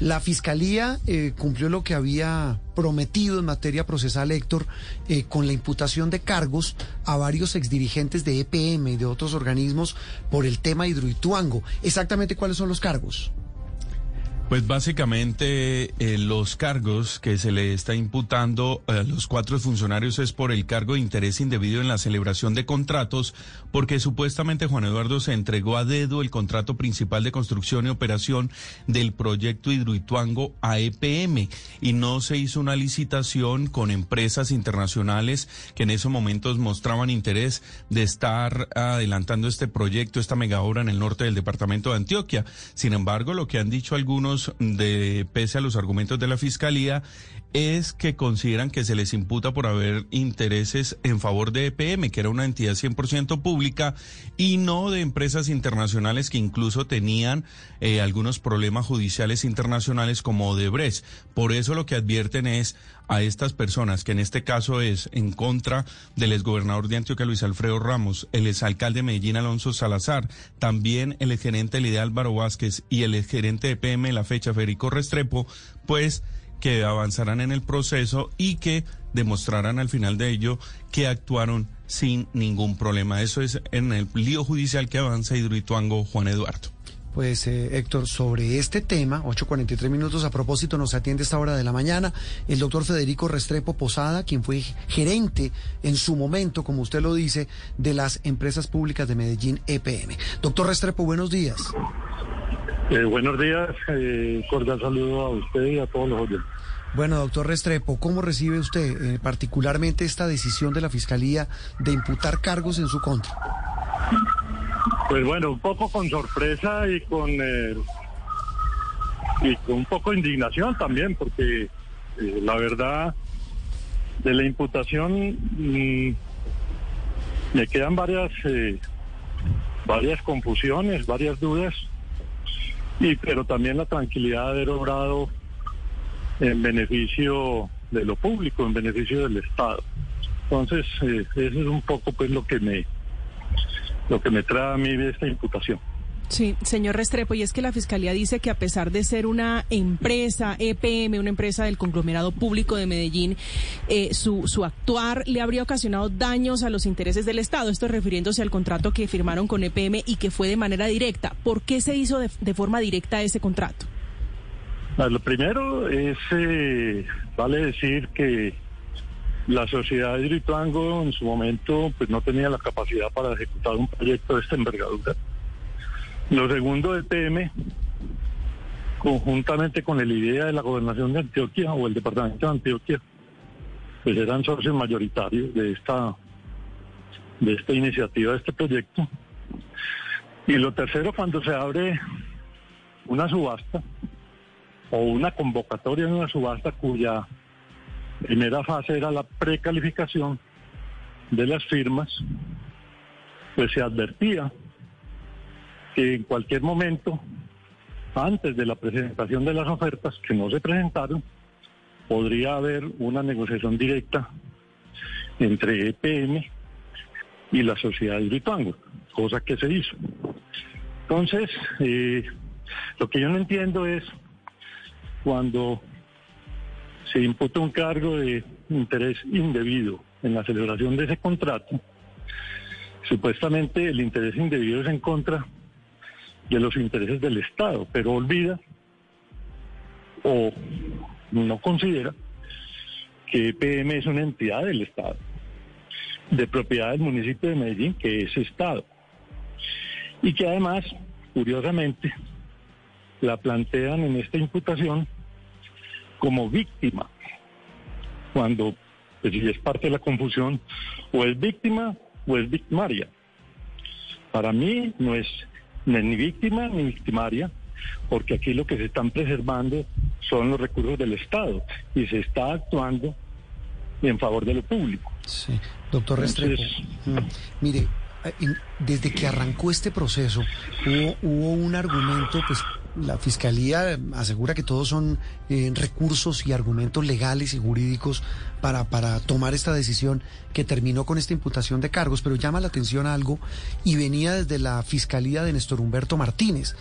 La Fiscalía eh, cumplió lo que había prometido en materia procesal, Héctor, eh, con la imputación de cargos a varios exdirigentes de EPM y de otros organismos por el tema Hidroituango. Exactamente cuáles son los cargos. Pues básicamente eh, los cargos que se le está imputando a los cuatro funcionarios es por el cargo de interés indebido en la celebración de contratos, porque supuestamente Juan Eduardo se entregó a dedo el contrato principal de construcción y operación del proyecto Hidroituango a EPM y no se hizo una licitación con empresas internacionales que en esos momentos mostraban interés de estar adelantando este proyecto, esta mega obra en el norte del departamento de Antioquia. Sin embargo, lo que han dicho algunos de, pese a los argumentos de la Fiscalía, es que consideran que se les imputa por haber intereses en favor de EPM, que era una entidad 100% pública, y no de empresas internacionales que incluso tenían eh, algunos problemas judiciales internacionales como Odebrecht. Por eso lo que advierten es a estas personas, que en este caso es en contra del exgobernador de Antioquia Luis Alfredo Ramos, el exalcalde de Medellín Alonso Salazar, también el exgerente de Álvaro Vázquez y el exgerente de PM en la fecha Federico Restrepo, pues que avanzarán en el proceso y que demostrarán al final de ello que actuaron sin ningún problema. Eso es en el lío judicial que avanza Hidroituango Juan Eduardo. Pues eh, Héctor, sobre este tema, 8.43 minutos a propósito, nos atiende esta hora de la mañana el doctor Federico Restrepo Posada, quien fue gerente en su momento, como usted lo dice, de las empresas públicas de Medellín EPM. Doctor Restrepo, buenos días. Eh, buenos días, eh, cordial saludo a usted y a todos los oyentes. Bueno, doctor Restrepo, ¿cómo recibe usted eh, particularmente esta decisión de la Fiscalía de imputar cargos en su contra? Pues bueno, un poco con sorpresa y con, y con un poco de indignación también, porque la verdad de la imputación mm, me quedan varias, varias confusiones, varias dudas y pero también la tranquilidad de haber obrado en beneficio de lo público, en beneficio del Estado. Entonces, eh, eso es un poco pues lo que me lo que me trae a mí esta imputación. Sí, señor Restrepo, y es que la Fiscalía dice que a pesar de ser una empresa, EPM, una empresa del conglomerado público de Medellín, eh, su, su actuar le habría ocasionado daños a los intereses del Estado. Esto refiriéndose al contrato que firmaron con EPM y que fue de manera directa. ¿Por qué se hizo de, forma directa ese contrato? Ah, lo primero es, eh, vale decir que la sociedad de Hidroituango en su momento pues no tenía la capacidad para ejecutar un proyecto de esta envergadura lo segundo del PM, conjuntamente con el idea de la gobernación de Antioquia o el departamento de Antioquia, pues eran socios mayoritarios de esta, de esta iniciativa, de este proyecto. Y lo tercero, cuando se abre una subasta o una convocatoria en una subasta cuya primera fase era la precalificación de las firmas, pues se advertía que en cualquier momento, antes de la presentación de las ofertas que no se presentaron, podría haber una negociación directa entre EPM y la sociedad de Rituango, cosa que se hizo. Entonces, eh, lo que yo no entiendo es cuando se imputa un cargo de interés indebido en la celebración de ese contrato, supuestamente el interés indebido es en contra de los intereses del Estado, pero olvida o no considera que EPM es una entidad del Estado, de propiedad del municipio de Medellín, que es Estado, y que además, curiosamente, la plantean en esta imputación como víctima, cuando pues, es parte de la confusión, o es víctima o es victimaria. Para mí no es ni víctima ni victimaria, porque aquí lo que se están preservando son los recursos del Estado y se está actuando en favor de lo público. Sí, doctor Restrepo, mm, mire, eh, desde que arrancó este proceso hubo, hubo un argumento pues la Fiscalía asegura que todos son eh, recursos y argumentos legales y jurídicos para, para tomar esta decisión que terminó con esta imputación de cargos, pero llama la atención algo y venía desde la Fiscalía de Néstor Humberto Martínez.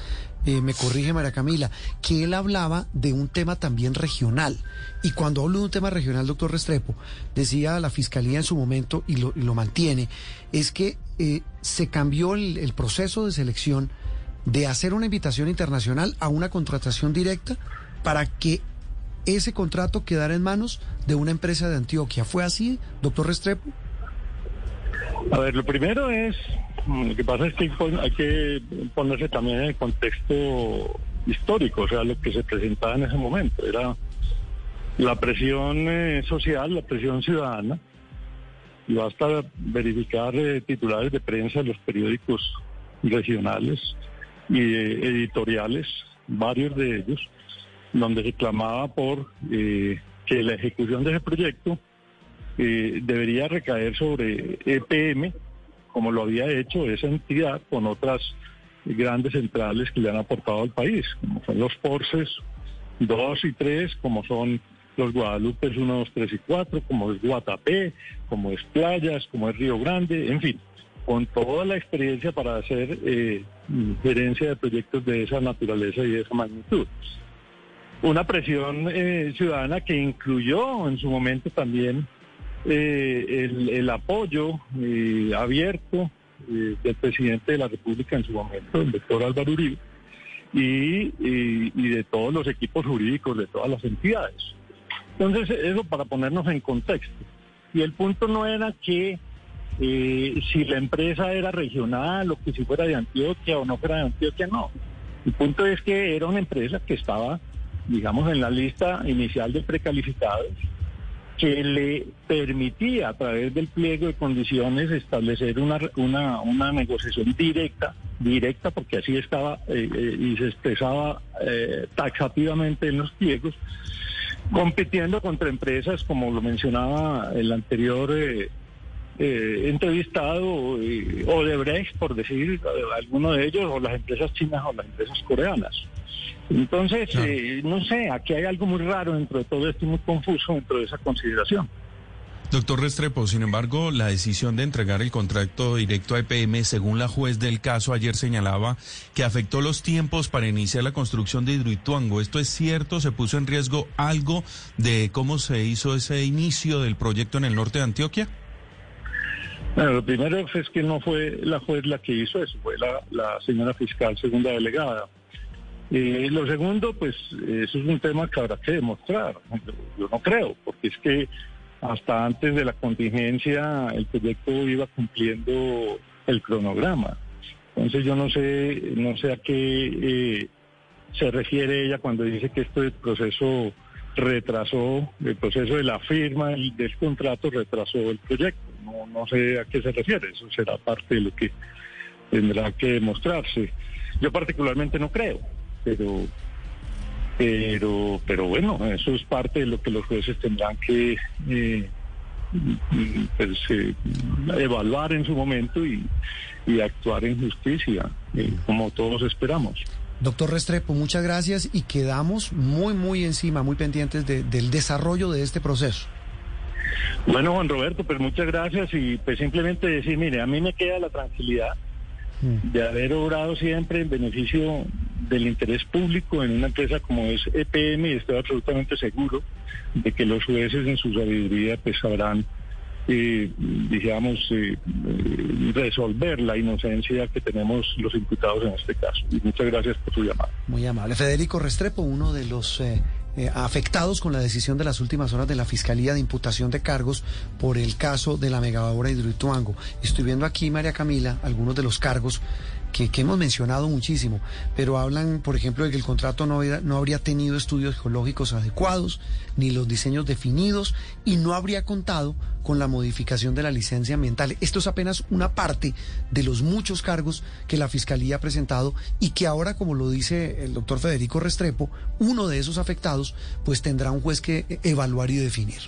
eh, me corrige María Camila, que él hablaba de un tema también regional. Y cuando hablo de un tema regional, doctor Restrepo, decía la Fiscalía en su momento, y lo, mantiene, es que eh, se cambió el proceso de selección de hacer una invitación internacional a una contratación directa para que ese contrato quedara en manos de una empresa de Antioquia. ¿Fue así, doctor Restrepo? A ver, lo primero es, lo que pasa es que hay que ponerse también en el contexto histórico, o sea, lo que se presentaba en ese momento. Era la presión eh, social, la presión ciudadana, y basta verificar eh, titulares de prensa de los periódicos regionales y eh, editoriales, varios de ellos, donde se clamaba por que la ejecución de ese proyecto eh, debería recaer sobre EPM, como lo había hecho esa entidad con otras grandes centrales que le han aportado al país, como son los Porces 2 y 3, como son los Guadalupe 1, 2, 3 y 4, como es Guatapé, como es Playas, como es Río Grande, en fin, con toda la experiencia para hacer eh, gerencia de proyectos de esa naturaleza y de esa magnitud. Una presión eh, ciudadana que incluyó en su momento también eh, el, apoyo eh, abierto del presidente de la República en su momento, el doctor Álvaro Uribe, y, de todos los equipos jurídicos de todas las entidades. Entonces, eso para ponernos en contexto. Y el punto no era que si la empresa era regional o que si fuera de Antioquia o no fuera de Antioquia, no. El punto es que era una empresa que estaba, digamos, en la lista inicial de precalificados que le permitía a través del pliego de condiciones establecer una, una, una negociación directa, directa porque así estaba eh, eh, y se expresaba eh, taxativamente en los pliegos, compitiendo contra empresas como lo mencionaba el anterior entrevistado, o de Brecht, por decir alguno de ellos, o las empresas chinas o las empresas coreanas. Entonces, eh, no sé, aquí hay algo muy raro dentro de todo esto y muy confuso dentro de esa consideración. Doctor Restrepo, sin embargo, la decisión de entregar el contrato directo a EPM, según la juez del caso, ayer señalaba que afectó los tiempos para iniciar la construcción de Hidroituango. ¿Esto es cierto? ¿Se puso en riesgo algo de cómo se hizo ese inicio del proyecto en el norte de Antioquia? Bueno, lo primero es que no fue la juez la que hizo eso, fue la, señora fiscal segunda delegada. Y lo segundo, pues eso es un tema que habrá que demostrar. Yo no creo, porque es que hasta antes de la contingencia el proyecto iba cumpliendo el cronograma. Entonces yo no sé, no sé a qué eh, se refiere ella cuando dice que este proceso retrasó, el proceso de la firma del contrato retrasó el proyecto. No, no sé a qué se refiere, eso será parte de lo que tendrá que demostrarse. Yo particularmente no creo pero pero pero bueno eso es parte de lo que los jueces tendrán que eh, pues, eh, evaluar en su momento y, actuar en justicia eh, como todos esperamos Doctor Restrepo, muchas gracias y quedamos muy, muy encima, muy pendientes del desarrollo de este proceso. Bueno, Juan Roberto, pues muchas gracias y pues simplemente decir, mire, a mí me queda la tranquilidad mm. de haber obrado siempre en beneficio del interés público en una empresa como es EPM y estoy absolutamente seguro de que los jueces en su sabiduría pues sabrán eh, digamos, eh, eh, resolver la inocencia que tenemos los imputados en este caso. Y muchas gracias por su llamada. Muy amable. Federico Restrepo, uno de los afectados con la decisión de las últimas horas de la Fiscalía de imputación de cargos por el caso de la megabahora Hidroituango. Estoy viendo aquí, María Camila, algunos de los cargos que, hemos mencionado muchísimo, pero hablan, por ejemplo, de que el contrato no, no habría tenido estudios geológicos adecuados, ni los diseños definidos, y no habría contado con la modificación de la licencia ambiental. Esto es apenas una parte de los muchos cargos que la Fiscalía ha presentado y que ahora, como lo dice el doctor Federico Restrepo, uno de esos afectados, pues tendrá un juez que evaluar y definir.